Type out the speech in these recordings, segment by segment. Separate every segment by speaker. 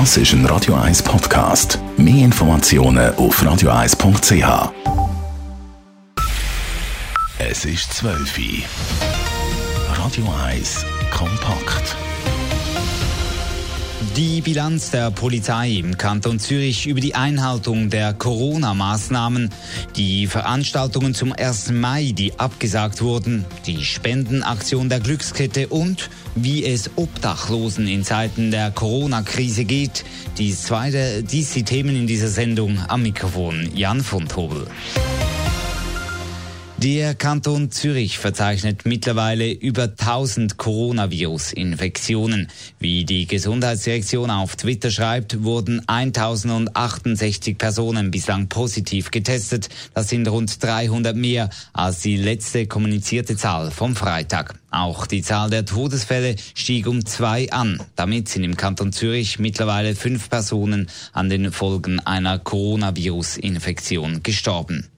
Speaker 1: Das ist ein Radio 1 Podcast. Mehr Informationen auf radio1.ch. Es ist 12 Uhr. Radio 1 kompakt.
Speaker 2: Die Bilanz der Polizei im Kanton Zürich über die Einhaltung der Corona-Maßnahmen, die Veranstaltungen zum 1. Mai, die abgesagt wurden, die Spendenaktion der Glückskette und wie es Obdachlosen in Zeiten der Corona-Krise geht. Dies, zweite, dies die Themen in dieser Sendung am Mikrofon Jan von Tobel. Der Kanton Zürich verzeichnet mittlerweile über 1000 Coronavirus-Infektionen. Wie die Gesundheitsdirektion auf Twitter schreibt, wurden 1068 Personen bislang positiv getestet. Das sind rund 300 mehr als die letzte kommunizierte Zahl vom Freitag. Auch die Zahl der Todesfälle stieg um zwei an. Damit sind im Kanton Zürich mittlerweile fünf Personen an den Folgen einer Coronavirus-Infektion gestorben.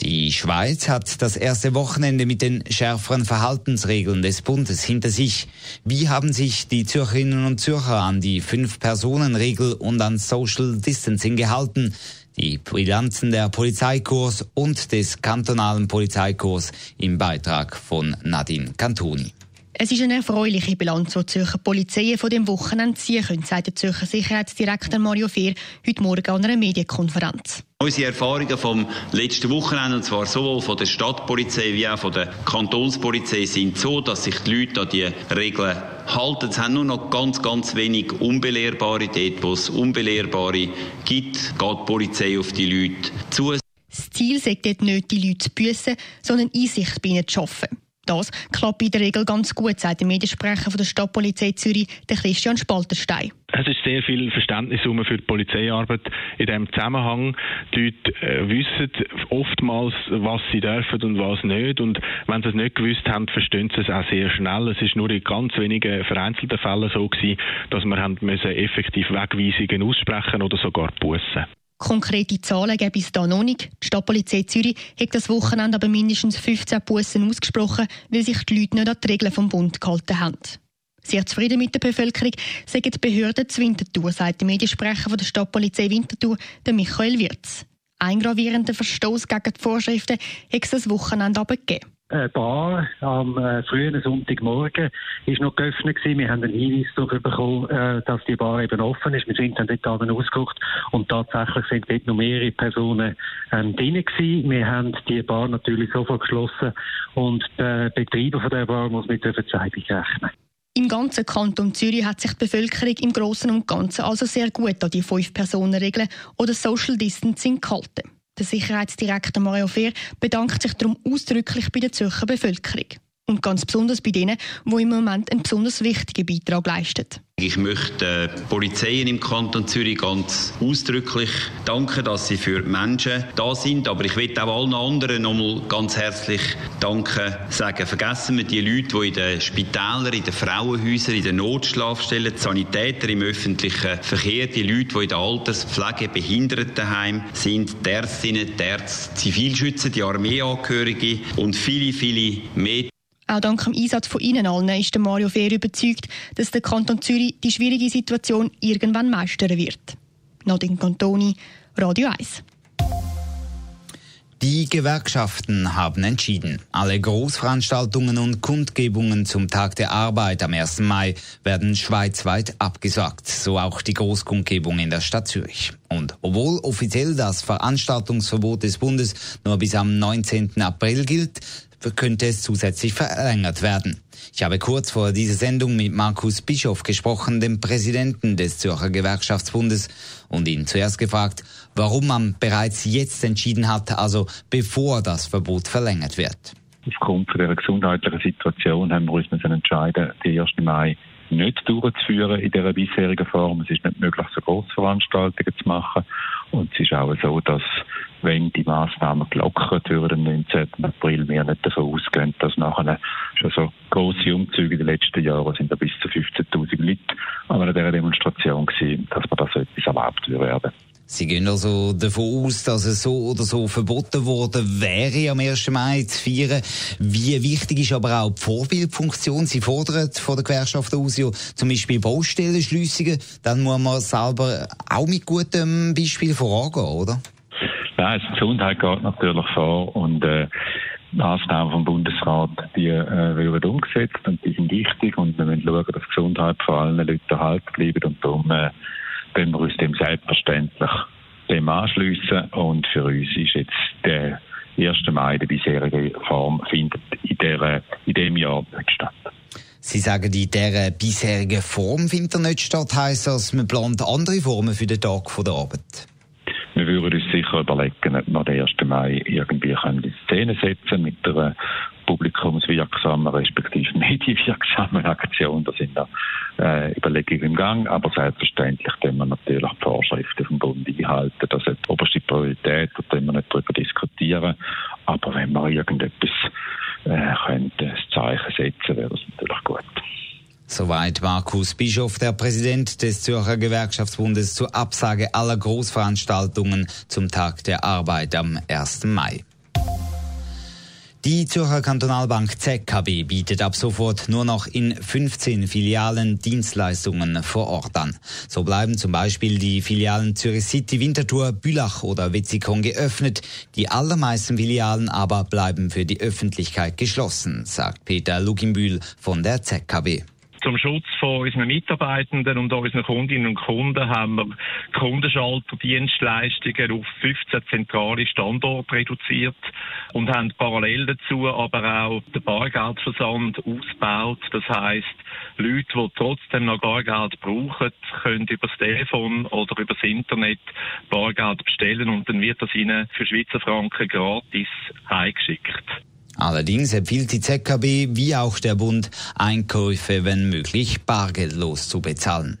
Speaker 2: Die Schweiz hat das erste Wochenende mit den schärferen Verhaltensregeln des Bundes hinter sich. Wie haben sich die Zürcherinnen und Zürcher an die Fünf-Personen-Regel und an Social Distancing gehalten? Die Bilanzen der Polizeikurs und des kantonalen Polizeikurs im Beitrag von Nadine Cantoni.
Speaker 3: Es ist eine erfreuliche Bilanz, die die Zürcher Polizei von dem Wochenende ziehen können, sagt der Zürcher Sicherheitsdirektor Mario Fehr heute Morgen an einer Medienkonferenz.
Speaker 4: Unsere Erfahrungen vom letzten Wochenende, und zwar sowohl von der Stadtpolizei wie auch von der Kantonspolizei, sind so, dass sich die Leute an die Regeln halten. Es haben nur noch ganz, ganz wenig Unbelehrbare. Dort, wo es Unbelehrbare gibt, geht die Polizei auf die Leute zu.
Speaker 3: Das Ziel sagt dort nicht, die Leute zu büssen, sondern Einsicht bei ihnen zu schaffen. Das klappt in der Regel ganz gut, sagt der Mediensprecher von der Stadtpolizei Zürich, der Christian Spalterstein.
Speaker 5: Es ist sehr viel Verständnis für die Polizeiarbeit in diesem Zusammenhang. Die Leute äh, wissen oftmals, was sie dürfen und was nicht. Und wenn sie es nicht gewusst haben, verstehen sie es auch sehr schnell. Es ist nur in ganz wenigen vereinzelten Fällen so gewesen, dass wir haben müssen effektiv Wegweisungen aussprechen oder sogar bussen.
Speaker 3: Konkrete Zahlen gäbe es da noch nicht. Die Stadtpolizei Zürich hat das Wochenende aber mindestens 15 Bussen ausgesprochen, weil sich die Leute nicht an die Regeln vom Bund gehalten haben. Sehr zufrieden mit der Bevölkerung sagen die Behörden zu Winterthur, sagt der Mediensprecher von der Stadtpolizei Winterthur, der Michael Wirz. Ein gravierender Verstoß gegen die Vorschriften hat es das Wochenende aber gegeben.
Speaker 6: Eine Bar am äh, frühen Sonntagmorgen ist noch geöffnet gewesen. Wir haben einen Hinweis darauf bekommen, äh, dass die Bar eben offen ist. Wir sind dann dort dann ausgeguckt und tatsächlich sind dort noch mehrere Personen ähm, drin gewesen. Wir haben die Bar natürlich sofort geschlossen und der Betreiber von der Bar muss mit der Verzeihung rechnen.
Speaker 3: Im ganzen Kanton Zürich hat sich die Bevölkerung im Großen und Ganzen also sehr gut an die Fünf-Personen-Regeln oder Social Distancing gehalten. Der Sicherheitsdirektor Mario Fehr bedankt sich darum ausdrücklich bei der Zürcher Bevölkerung. Und ganz besonders bei denen, die im Moment einen besonders wichtigen Beitrag leisten.
Speaker 4: Ich möchte die Polizeien im Kanton Zürich ganz ausdrücklich danken, dass sie für Menschen da sind. Aber ich möchte auch allen anderen nochmal ganz herzlich danken sagen. Vergessen wir die Leute, die in den Spitälern, in den Frauenhäusern, in den Notschlafstellen, die Sanitäter im öffentlichen Verkehr, die Leute, die in der Alterspflege, Behindertenheim sind, die Ärztinnen, die Ärzte, Zivilschützer, die Armeeangehörige und viele, viele mehr.
Speaker 3: Auch dank dem Einsatz von Ihnen allen ist der Mario Fehr überzeugt, dass der Kanton Zürich die schwierige Situation irgendwann meistern wird. Nadine Cantoni, Radio 1.
Speaker 2: Die Gewerkschaften haben entschieden. Alle Großveranstaltungen und Kundgebungen zum Tag der Arbeit am 1. Mai werden schweizweit abgesagt, so auch die Großkundgebung in der Stadt Zürich. Und obwohl offiziell das Veranstaltungsverbot des Bundes nur bis am 19. April gilt, könnte es zusätzlich verlängert werden. Ich habe kurz vor dieser Sendung mit Markus Bischof gesprochen, dem Präsidenten des Zürcher Gewerkschaftsbundes, und ihn zuerst gefragt, warum man bereits jetzt entschieden hat, also bevor das Verbot verlängert wird.
Speaker 7: Aufgrund der gesundheitlichen Situation haben wir uns entscheiden, den 1. Mai nicht durchzuführen in dieser bisherigen Form. Es ist nicht möglich, so Großveranstaltungen zu machen. Und es ist auch so, dass wenn die Maßnahmen gelockert würden am 19. April, wir nicht davon ausgehen, dass nachher schon so grosse Umzüge in den letzten Jahren sind da bis zu 15.000 Leute an einer Demonstration gewesen, dass man das so etwas erlaubt werden.
Speaker 2: Sie gehen also davon aus, dass es so oder so verboten worden wäre, am 1. Mai zu feiern. Wie wichtig ist aber auch die Vorbildfunktion? Sie fordern von der Gewerkschaft aus ja zum Beispiel Baustellenschliessungen. Dann muss man selber auch mit gutem Beispiel vorangehen, oder?
Speaker 7: Ja, also Gesundheit geht natürlich vor und äh, Maßnahmen vom Bundesrat, die äh, werden umgesetzt und die sind wichtig und wir müssen schauen, dass Gesundheit vor allen Leuten erhalten bleibt und darum äh, können wir uns dem selbstverständlich dem anschliessen und für uns ist jetzt der 1. Mai, die bisherige Form, findet in, der, in dem Jahr nicht statt.
Speaker 2: Sie sagen, in dieser bisherigen Form findet er nicht statt, heisst das, man plant andere Formen für den Tag der Arbeit?
Speaker 7: Wir würden überlegen, ob wir den 1. Mai irgendwie in Szene setzen mit einer publikumswirksamen respektive medienwirksamen Aktion. Da sind da äh, Überlegungen im Gang, aber selbstverständlich können wir natürlich die Vorschriften vom Bund einhalten. Das ist die oberste Priorität, da können wir nicht darüber diskutieren. Aber wenn wir irgendetwas äh, könnte, ein Zeichen setzen, wäre das natürlich gut.
Speaker 2: Soweit Markus Bischof, der Präsident des Zürcher Gewerkschaftsbundes, zur Absage aller Großveranstaltungen zum Tag der Arbeit am 1. Mai. Die Zürcher Kantonalbank ZKB bietet ab sofort nur noch in 15 Filialen Dienstleistungen vor Ort an. So bleiben zum Beispiel die Filialen Zürich City, Winterthur, Bülach oder Wetzikon geöffnet. Die allermeisten Filialen aber bleiben für die Öffentlichkeit geschlossen, sagt Peter Luginbühl von der ZKB.
Speaker 8: Zum Schutz von unseren Mitarbeitenden und unseren Kundinnen und Kunden haben wir Kundenschalterdienstleistungen auf 15 zentrale Standorte reduziert und haben parallel dazu aber auch den Bargeldversand ausgebaut. Das heißt, Leute, die trotzdem noch Bargeld brauchen, können über das Telefon oder über das Internet Bargeld bestellen und dann wird das ihnen für Schweizer Franken gratis eingeschickt.
Speaker 2: Allerdings empfiehlt die ZKB wie auch der Bund, Einkäufe, wenn möglich, bargeldlos zu bezahlen.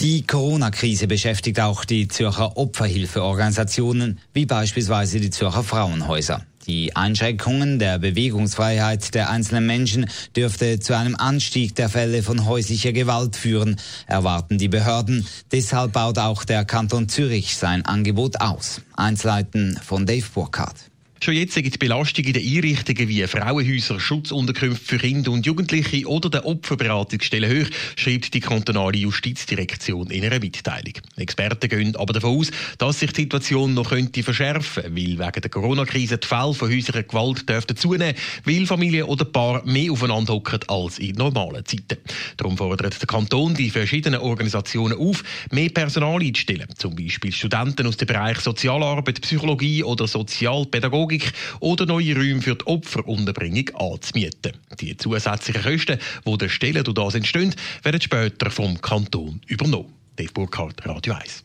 Speaker 2: Die Corona-Krise beschäftigt auch die Zürcher Opferhilfeorganisationen, wie beispielsweise die Zürcher Frauenhäuser. Die Einschränkungen der Bewegungsfreiheit der einzelnen Menschen dürfte zu einem Anstieg der Fälle von häuslicher Gewalt führen, erwarten die Behörden. Deshalb baut auch der Kanton Zürich sein Angebot aus. Einzelheiten von Dave Burkhardt.
Speaker 9: Schon jetzt sind die Belastungen in den Einrichtungen wie Frauenhäuser, Schutzunterkünfte für Kinder und Jugendliche oder der Opferberatungsstelle hoch, schreibt die kantonale Justizdirektion in einer Mitteilung. Experten gehen aber davon aus, dass sich die Situation noch könnte verschärfen, weil wegen der Corona-Krise die Fälle von häuslicher Gewalt dürften zunehmen, weil Familien oder Paar mehr aufeinander hocken als in normalen Zeiten. Darum fordert der Kanton die verschiedenen Organisationen auf, mehr Personal einzustellen, zum Beispiel Studenten aus dem Bereich Sozialarbeit, Psychologie oder Sozialpädagogik Pädagogik oder neue Räume für die Opferunterbringung anzumieten. Die zusätzlichen Kosten, die der Stellen durch das entstehen, werden später vom Kanton übernommen. Dave Burkhardt, Radio 1.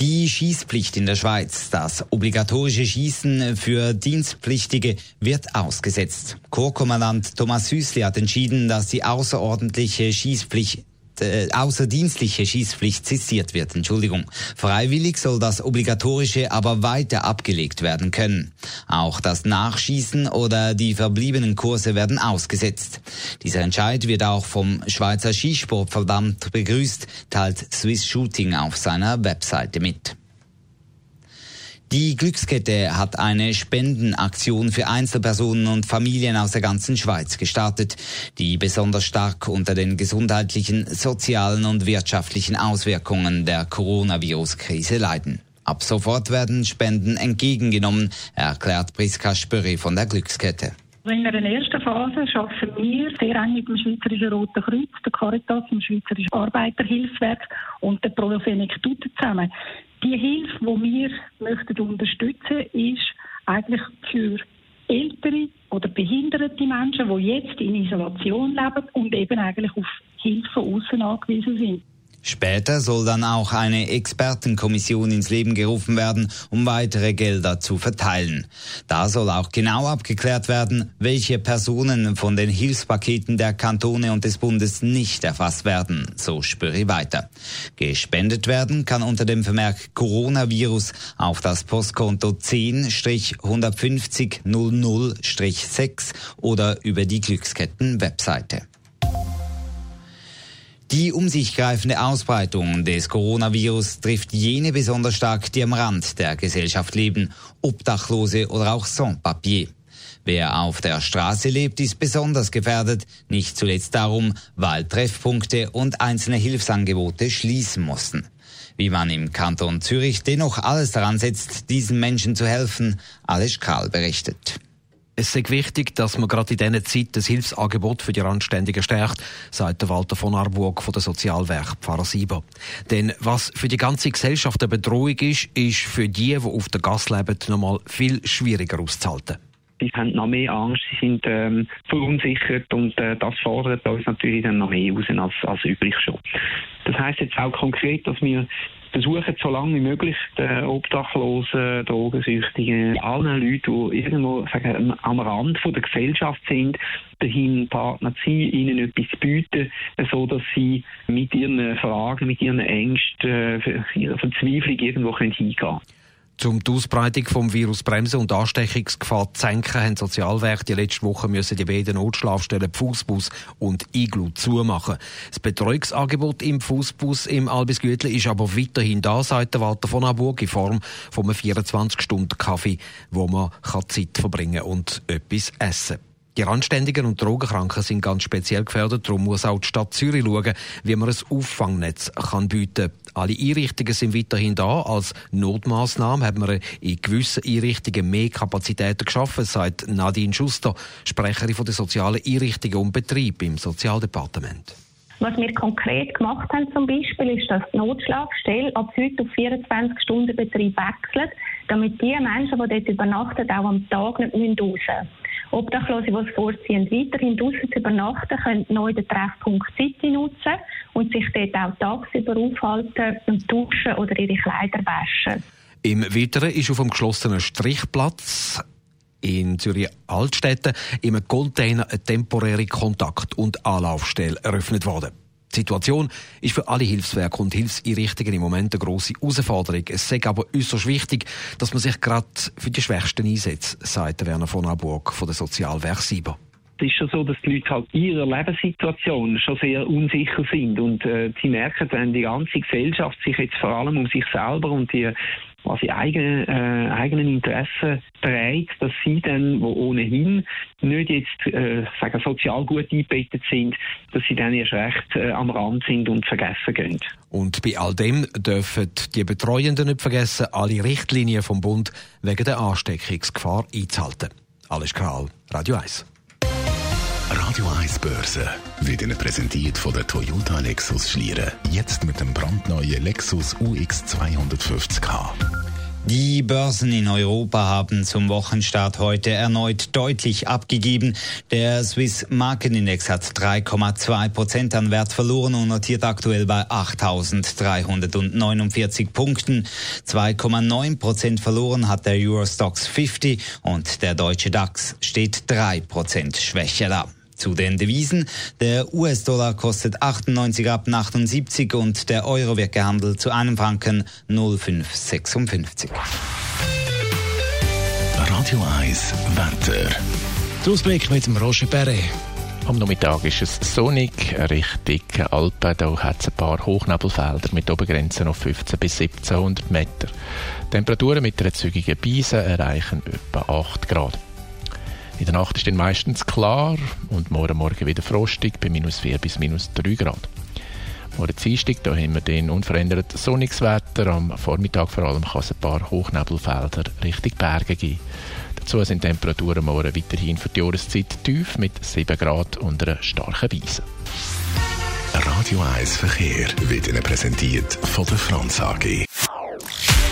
Speaker 2: Die Schießpflicht in der Schweiz, das obligatorische Schießen für Dienstpflichtige, wird ausgesetzt. Chorkommandant Thomas Hüsli hat entschieden, dass die außerordentliche Schießpflicht äh, außerdienstliche Schießpflicht zisiert wird. Entschuldigung. Freiwillig soll das obligatorische aber weiter abgelegt werden können. Auch das Nachschießen oder die verbliebenen Kurse werden ausgesetzt. Dieser Entscheid wird auch vom Schweizer Skisportverband begrüßt, teilt Swiss Shooting auf seiner Webseite mit. Die Glückskette hat eine Spendenaktion für Einzelpersonen und Familien aus der ganzen Schweiz gestartet, die besonders stark unter den gesundheitlichen, sozialen und wirtschaftlichen Auswirkungen der Coronavirus-Krise leiden. Ab sofort werden Spenden entgegengenommen, erklärt Priska Spürri von der Glückskette.
Speaker 10: In der ersten Phase arbeiten wir sehr eng mit dem Schweizerischen Roten Kreuz, der Caritas, dem Schweizerischen Arbeiterhilfswerk und der Pro Senectute zusammen. Die Hilfe, die wir möchten unterstützen ist eigentlich für ältere oder behinderte Menschen, die jetzt in Isolation leben und eben eigentlich auf Hilfe außen angewiesen sind.
Speaker 2: Später soll dann auch eine Expertenkommission ins Leben gerufen werden, um weitere Gelder zu verteilen. Da soll auch genau abgeklärt werden, welche Personen von den Hilfspaketen der Kantone und des Bundes nicht erfasst werden, so Spüri weiter. Gespendet werden kann unter dem Vermerk Coronavirus auf das Postkonto 10-150 00-6 oder über die Glücksketten-Webseite. Die um sich greifende Ausbreitung des Coronavirus trifft jene besonders stark, die am Rand der Gesellschaft leben, Obdachlose oder auch Sans-Papier. Wer auf der Straße lebt, ist besonders gefährdet, nicht zuletzt darum, weil Treffpunkte und einzelne Hilfsangebote schließen mussten. Wie man im Kanton Zürich dennoch alles daran setzt, diesen Menschen zu helfen, alles Karl berichtet.
Speaker 11: Es ist wichtig, dass man gerade in dieser Zeit das Hilfsangebot für die Randständigen stärkt, sagt Walter von Arburg von der Sozialwerk Pfarrer Sieber. Denn was für die ganze Gesellschaft eine Bedrohung ist, ist für die, die auf der Gas leben, nochmal viel schwieriger auszuhalten.
Speaker 12: Sie haben noch mehr Angst, sie sind ähm, verunsichert und äh, das fordert uns natürlich dann noch mehr raus als, als üblich schon. Das heißt jetzt auch konkret, dass wir versuchen, so lange wie möglich den Obdachlosen, Drogensüchtigen, allen Leuten, die irgendwo sagen, am Rand von der Gesellschaft sind, dahin Partner zu sein, ihnen etwas zu bieten, so dass sie mit ihren Fragen, mit ihren Ängsten, äh, ihrer Verzweiflung irgendwo hingehen können.
Speaker 11: Um die Ausbreitung des Virus bremsen und Ansteckungsgefahr zu senken, haben Sozialwerke die letzte Woche müssen die beiden Notschlafstellen Fußbus und Iglu zumachen. Das Betreuungsangebot im Fußbus im Albisgütli ist aber weiterhin da, sagt der Walter von Aburg, in Form von einem 24-Stunden-Kaffee, wo man Zeit verbringen und etwas essen kann. Die Randständigen und Drogenkranken sind ganz speziell gefährdet. Darum muss auch die Stadt Zürich schauen, wie man ein Auffangnetz kann bieten kann. Alle Einrichtungen sind weiterhin da. Als Notmaßnahme haben wir in gewissen Einrichtungen mehr Kapazitäten geschaffen, sagt Nadine Schuster, Sprecherin der sozialen Einrichtungen und Betrieb im Sozialdepartement.
Speaker 13: Was wir konkret gemacht haben zum Beispiel, ist, dass die Notschlafstelle ab heute auf 24 Stunden Betrieb wechselt, damit die Menschen, die dort übernachten, auch am Tag nicht raus müssen. Obdachlose, die es vorziehen, weiterhin draußen zu übernachten, können neu den Treffpunkt City nutzen und sich dort auch tagsüber aufhalten und duschen oder ihre Kleider waschen.
Speaker 11: Im Weiteren ist auf dem geschlossenen Strichplatz in Zürich Altstädte im Container eine temporäre Kontakt- und Anlaufstelle eröffnet worden. Die Situation ist für alle Hilfswerke und Hilfseinrichtungen im Moment eine grosse Herausforderung. Es ist aber äußerst wichtig, dass man sich gerade für die Schwächsten einsetzt, sagt Werner von Aburg von der Sozialwerk Sieber
Speaker 12: ist schon so, dass die Leute halt in ihrer Lebenssituation schon sehr unsicher sind und äh, sie merken, wenn die ganze Gesellschaft sich jetzt vor allem um sich selber und die quasi eigene, äh, eigenen Interessen dreht, dass sie dann, wo ohnehin nicht jetzt äh, sagen, sozial gut eingebettet sind, dass sie dann erst recht äh, am Rand sind und vergessen gehen.
Speaker 11: Und bei all dem dürfen die Betreuenden nicht vergessen, alle Richtlinien vom Bund wegen der Ansteckungsgefahr einzuhalten. Alles Karl, Radio 1.
Speaker 1: Radio 1 Börse wird Ihnen präsentiert von der Toyota Lexus Schlieren. Jetzt mit dem brandneuen Lexus UX 250k.
Speaker 2: Die Börsen in Europa haben zum Wochenstart heute erneut deutlich abgegeben. Der Swiss Marketindex hat 3,2 Prozent an Wert verloren und notiert aktuell bei 8.349 Punkten. 2,9 Prozent verloren hat der Eurostox 50 und der deutsche DAX steht 3 Prozent schwächer da. Zu den Devisen. Der US-Dollar kostet 98 ab 78 und der Euro wird gehandelt zu einem Franken 0,556.
Speaker 1: Radio 1 Wetter.
Speaker 14: Der Ausblick mit dem Roger Perret.
Speaker 15: Am Nachmittag ist es sonnig, Richtung Alpen. Da hat es ein paar Hochnebelfelder mit Obergrenzen auf 15 bis 1700 Meter. Temperaturen mit einer zügigen Beise erreichen etwa 8 Grad. In der Nacht ist dann meistens klar und morgen Morgen wieder frostig bei minus 4 bis minus 3 Grad. Morgen Dienstag, da haben wir den unverändert sonniges Wetter. Am Vormittag vor allem kann es ein paar Hochnebelfelder Richtung Berge geben. Dazu sind Temperaturen morgen weiterhin für die Jahreszeit tief mit 7 Grad und einer starken Beise.
Speaker 1: Radio 1 Verkehr wird Ihnen präsentiert von der Franz AG.